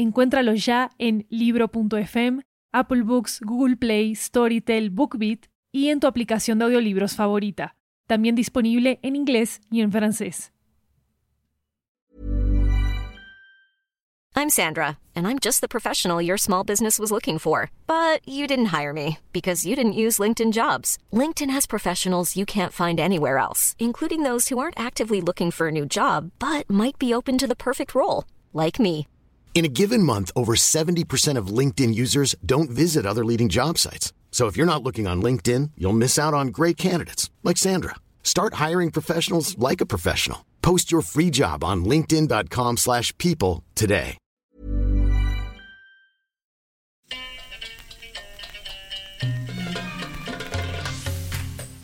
Encuéntralo ya en libro.fm, Apple Books, Google Play, Storytel, BookBeat y en tu aplicación de audiolibros favorita. También disponible en inglés y en francés. I'm Sandra, and I'm just the professional your small business was looking for. But you didn't hire me because you didn't use LinkedIn jobs. LinkedIn has professionals you can't find anywhere else, including those who aren't actively looking for a new job but might be open to the perfect role, like me. In a given month, over 70% of LinkedIn users don't visit other leading job sites. So if you're not looking on LinkedIn, you'll miss out on great candidates like Sandra. Start hiring professionals like a professional. Post your free job on linkedin.com/people today.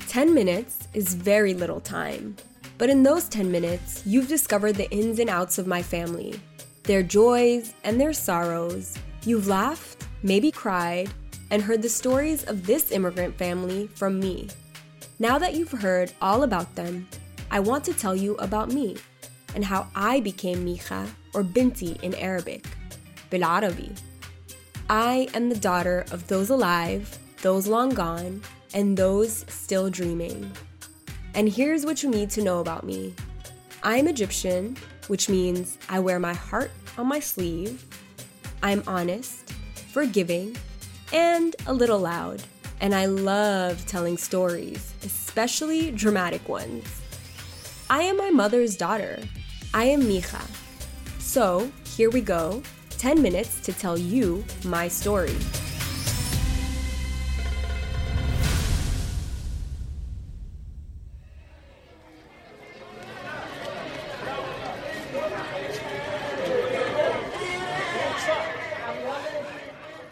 Ten minutes is very little time. But in those 10 minutes, you've discovered the ins and outs of my family their joys and their sorrows. You've laughed, maybe cried, and heard the stories of this immigrant family from me. Now that you've heard all about them, I want to tell you about me and how I became Mija or Binti in Arabic, Bilarabi. I am the daughter of those alive, those long gone, and those still dreaming. And here's what you need to know about me I'm Egyptian, which means I wear my heart on my sleeve. I'm honest, forgiving, and a little loud. And I love telling stories, especially dramatic ones. I am my mother's daughter. I am Mija. So, here we go 10 minutes to tell you my story.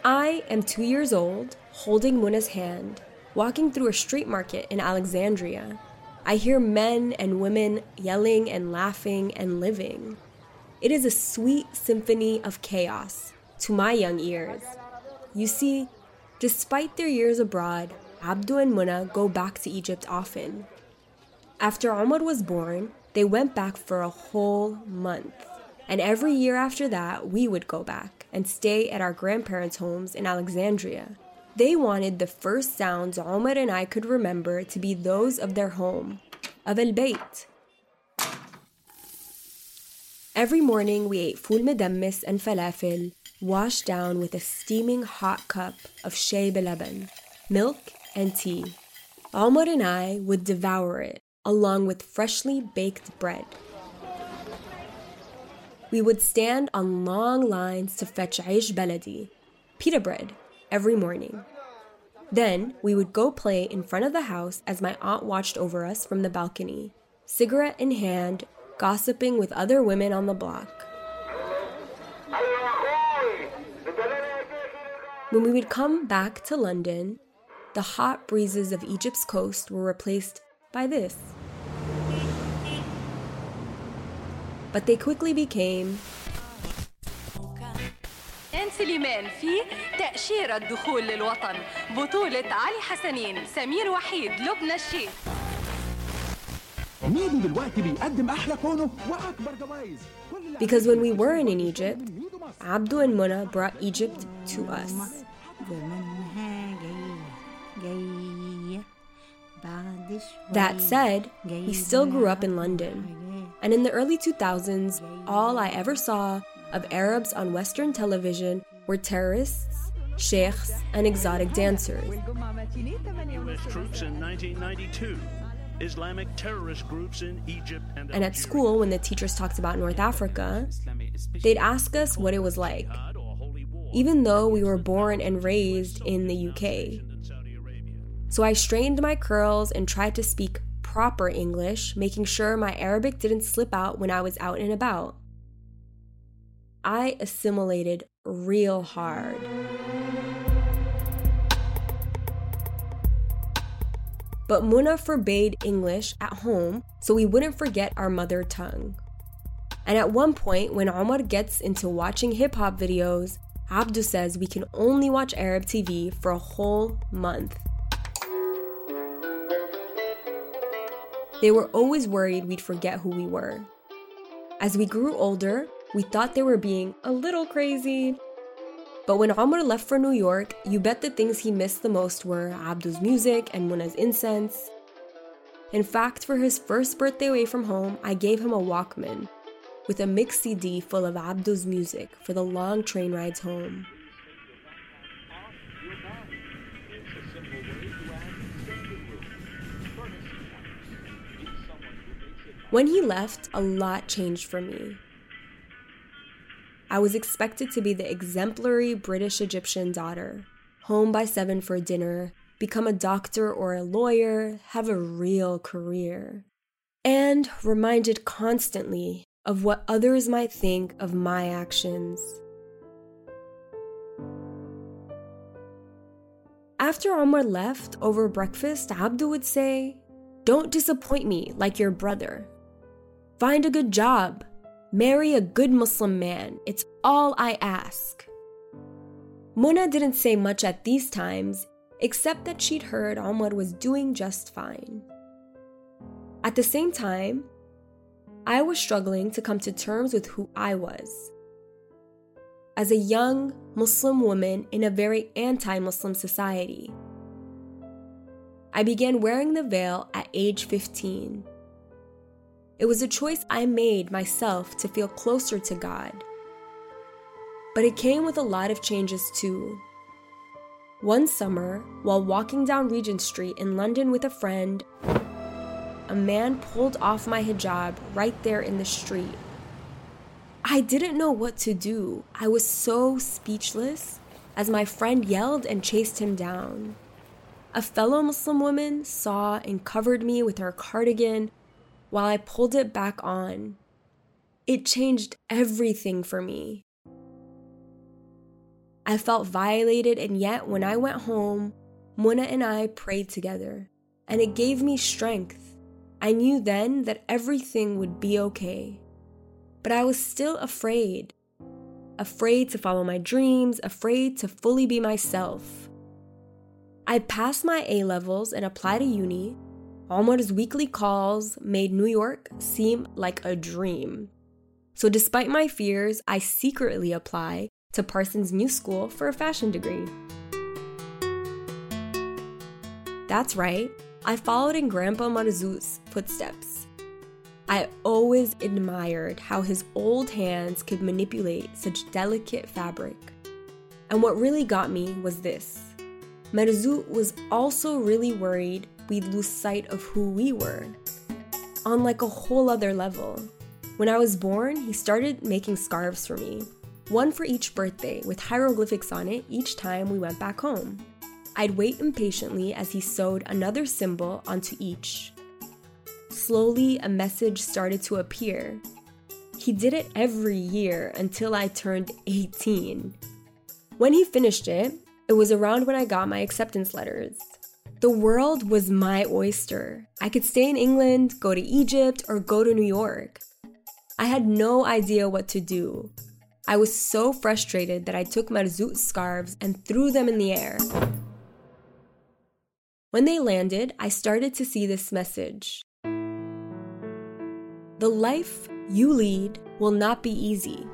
I am two years old, holding Muna's hand, walking through a street market in Alexandria. I hear men and women yelling and laughing and living. It is a sweet symphony of chaos to my young ears. You see, despite their years abroad, Abdu and Muna go back to Egypt often. After Omar was born, they went back for a whole month. And every year after that, we would go back and stay at our grandparents' homes in Alexandria. They wanted the first sounds Omar and I could remember to be those of their home, of El Bayt. Every morning we ate ful medammis and falafel, washed down with a steaming hot cup of shay belaban, milk and tea. Omar and I would devour it along with freshly baked bread. We would stand on long lines to fetch aish baladi, pita bread, every morning. Then we would go play in front of the house as my aunt watched over us from the balcony, cigarette in hand, gossiping with other women on the block. When we would come back to London, the hot breezes of Egypt's coast were replaced by this. But they quickly became إن سليمان في تأشيرة دخول للوطن بطولة علي حسنين سمير وحيد لبنى الشيخ ميدو دلوقتي بيقدم احلى كونه واكبر جوائز كل because when we weren't in Egypt, Abdu and Muna brought Egypt to us. زمانها جاية جاية بعد شوية That said, we still grew up in London. And in the early 2000s, all I ever saw of Arabs on Western television were terrorists, sheikhs, and exotic dancers. U.S. troops in 1992. Islamic terrorist groups in Egypt and, And at school, when the teachers talked about North Africa, they'd ask us what it was like, even though we were born and raised in the UK. So I strained my curls and tried to speak proper English, making sure my Arabic didn't slip out when I was out and about. I assimilated real hard. But Muna forbade English at home so we wouldn't forget our mother tongue. And at one point, when Omar gets into watching hip hop videos, Abdu says we can only watch Arab TV for a whole month. They were always worried we'd forget who we were. As we grew older, we thought they were being a little crazy. But when Omar left for New York, you bet the things he missed the most were Abdu's music and Muna's incense. In fact, for his first birthday away from home, I gave him a Walkman with a mix CD full of Abdu's music for the long train rides home. When he left, a lot changed for me. I was expected to be the exemplary British Egyptian daughter, home by seven for dinner, become a doctor or a lawyer, have a real career, and reminded constantly of what others might think of my actions. After Omar left over breakfast, Abdu would say, Don't disappoint me like your brother. Find a good job. Marry a good Muslim man. It's all I ask. Mona didn't say much at these times, except that she'd heard Omar was doing just fine. At the same time, I was struggling to come to terms with who I was. As a young Muslim woman in a very anti Muslim society, I began wearing the veil at age 15. It was a choice I made myself to feel closer to God. But it came with a lot of changes too. One summer, while walking down Regent Street in London with a friend, a man pulled off my hijab right there in the street. I didn't know what to do. I was so speechless as my friend yelled and chased him down. A fellow Muslim woman saw and covered me with her cardigan while I pulled it back on. It changed everything for me. I felt violated, and yet when I went home, Muna and I prayed together, and it gave me strength. I knew then that everything would be okay. But I was still afraid. Afraid to follow my dreams, afraid to fully be myself. I passed my A levels and applied to uni. Omar's weekly calls made New York seem like a dream. So, despite my fears, I secretly apply to Parsons New School for a fashion degree. That's right, I followed in Grandpa Marzouk's footsteps. I always admired how his old hands could manipulate such delicate fabric. And what really got me was this Marzouk was also really worried we'd lose sight of who we were. On like a whole other level. When I was born, he started making scarves for me, one for each birthday with hieroglyphics on it each time we went back home. I'd wait impatiently as he sewed another symbol onto each. Slowly, a message started to appear. He did it every year until I turned 18. When he finished it, it was around when I got my acceptance letters. The world was my oyster. I could stay in England, go to Egypt, or go to New York. I had no idea what to do. I was so frustrated that I took Marzouk's scarves and threw them in the air. When they landed, I started to see this message The life you lead will not be easy.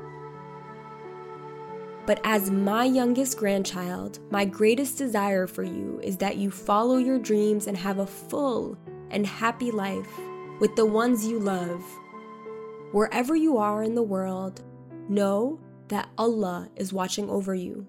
But as my youngest grandchild, my greatest desire for you is that you follow your dreams and have a full and happy life with the ones you love. Wherever you are in the world, know that Allah is watching over you.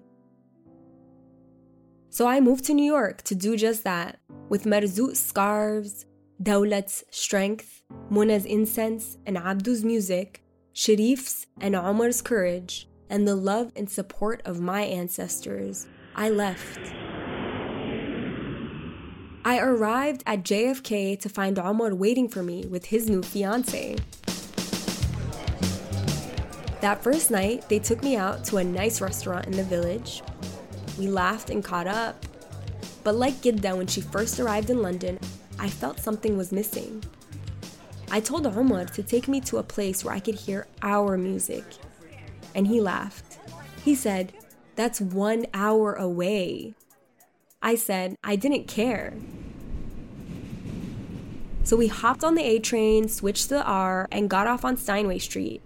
So I moved to New York to do just that, with Marzouk's scarves, Dawlat's strength, Muna's incense, and Abdu's music, Sharif's and Omar's courage, and the love and support of my ancestors. I left. I arrived at JFK to find Omar waiting for me with his new fiance. That first night, they took me out to a nice restaurant in the village. We laughed and caught up. But like Gidda when she first arrived in London, I felt something was missing. I told Omar to take me to a place where I could hear our music. And he laughed. He said, That's one hour away. I said, I didn't care. So we hopped on the A train, switched to the R, and got off on Steinway Street,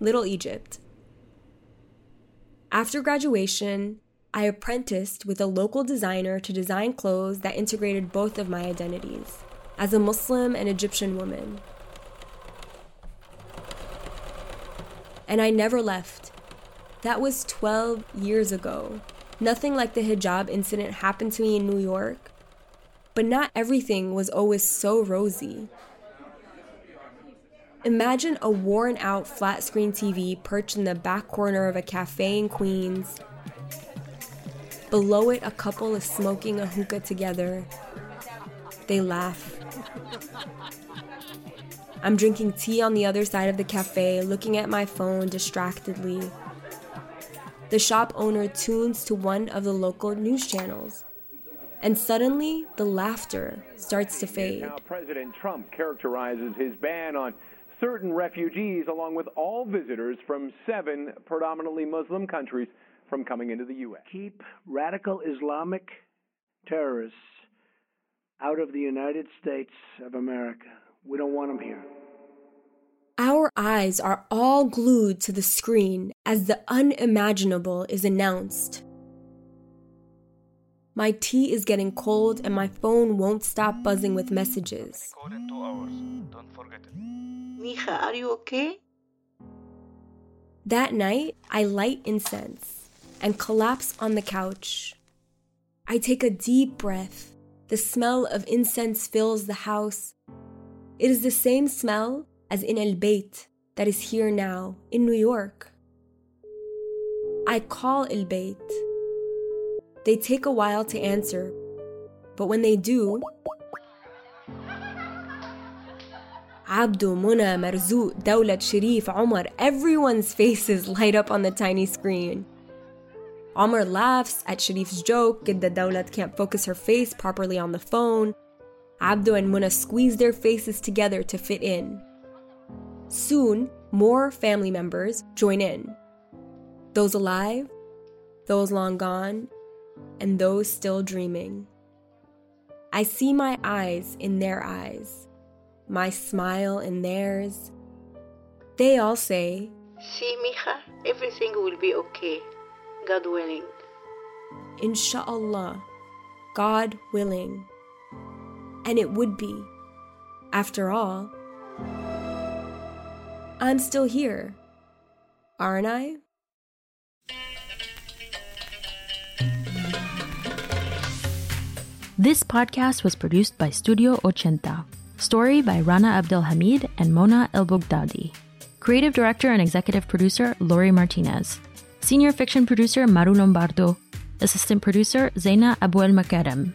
Little Egypt. After graduation, I apprenticed with a local designer to design clothes that integrated both of my identities as a Muslim and Egyptian woman. And I never left. That was 12 years ago. Nothing like the hijab incident happened to me in New York, but not everything was always so rosy. Imagine a worn out flat screen TV perched in the back corner of a cafe in Queens. Below it, a couple is smoking a hookah together. They laugh. I'm drinking tea on the other side of the cafe, looking at my phone distractedly. The shop owner tunes to one of the local news channels. And suddenly, the laughter starts to fade. Now, President Trump characterizes his ban on certain refugees, along with all visitors from seven predominantly Muslim countries, from coming into the U.S. Keep radical Islamic terrorists out of the United States of America. We don't want them here. Our eyes are all glued to the screen as the unimaginable is announced. My tea is getting cold and my phone won't stop buzzing with messages. Mija, are you okay? That night, I light incense and collapse on the couch. I take a deep breath. The smell of incense fills the house. It is the same smell as in El Beit that is here now in New York. I call El Beit. They take a while to answer, but when they do, Abdu, Muna, Marzouk, Dawlat, Sharif, Omar, everyone's faces light up on the tiny screen. Omar laughs at Sharif's joke, Gidda Dawlat can't focus her face properly on the phone. Abdu and Muna squeeze their faces together to fit in. Soon, more family members join in. Those alive, those long gone, and those still dreaming. I see my eyes in their eyes, my smile in theirs. They all say, See, Mija, everything will be okay. God willing. Insha'Allah, God willing. And it would be. After all, I'm still here, aren't I? This podcast was produced by Studio Ochenta. Story by Rana Abdelhamid and Mona El Bogdadi. Creative director and executive producer Lori Martinez. Senior fiction producer Maru Lombardo. Assistant producer Zaina Abuel Makarem.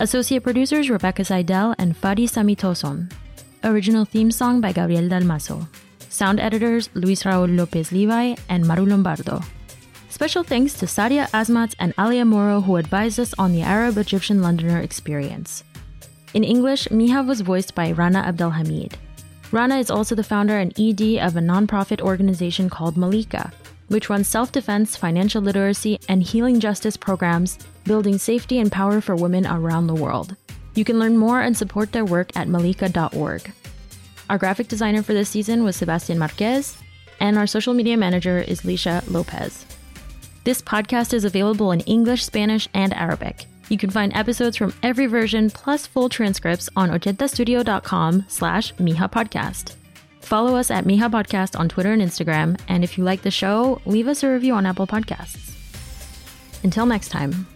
Associate producers Rebecca Seidel and Fadi Samitoson. Original theme song by Gabriel Dalmaso. Sound editors Luis Raul Lopez Levi and Maru Lombardo. Special thanks to Sadia Asmat and Alia Moro who advised us on the Arab Egyptian Londoner experience. In English, Mija was voiced by Rana Abdelhamid. Rana is also the founder and ED of a nonprofit organization called Malika, which runs self defense, financial literacy, and healing justice programs, building safety and power for women around the world. You can learn more and support their work at malika.org. Our graphic designer for this season was Sebastian Marquez, and our social media manager is Lisha Lopez. This podcast is available in English, Spanish, and Arabic. You can find episodes from every version plus full transcripts on ochentastudio.com slash Mija Podcast. Follow us at Mija Podcast on Twitter and Instagram, and if you like the show, leave us a review on Apple Podcasts. Until next time.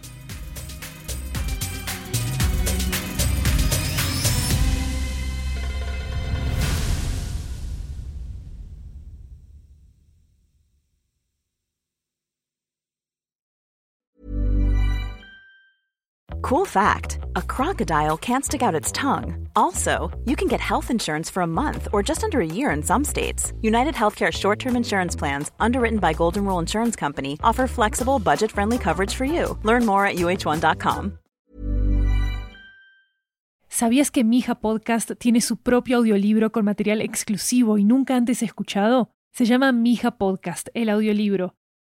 Cool fact a crocodile can't stick out its tongue. Also, you can get health insurance for a month or just under a year in some states. United Healthcare short term insurance plans, underwritten by Golden Rule Insurance Company, offer flexible, budget friendly coverage for you. Learn more at uhone.com. ¿Sabías que Mija Podcast tiene su propio audiolibro con material exclusivo y nunca antes escuchado? Se llama Mija Podcast, el audiolibro.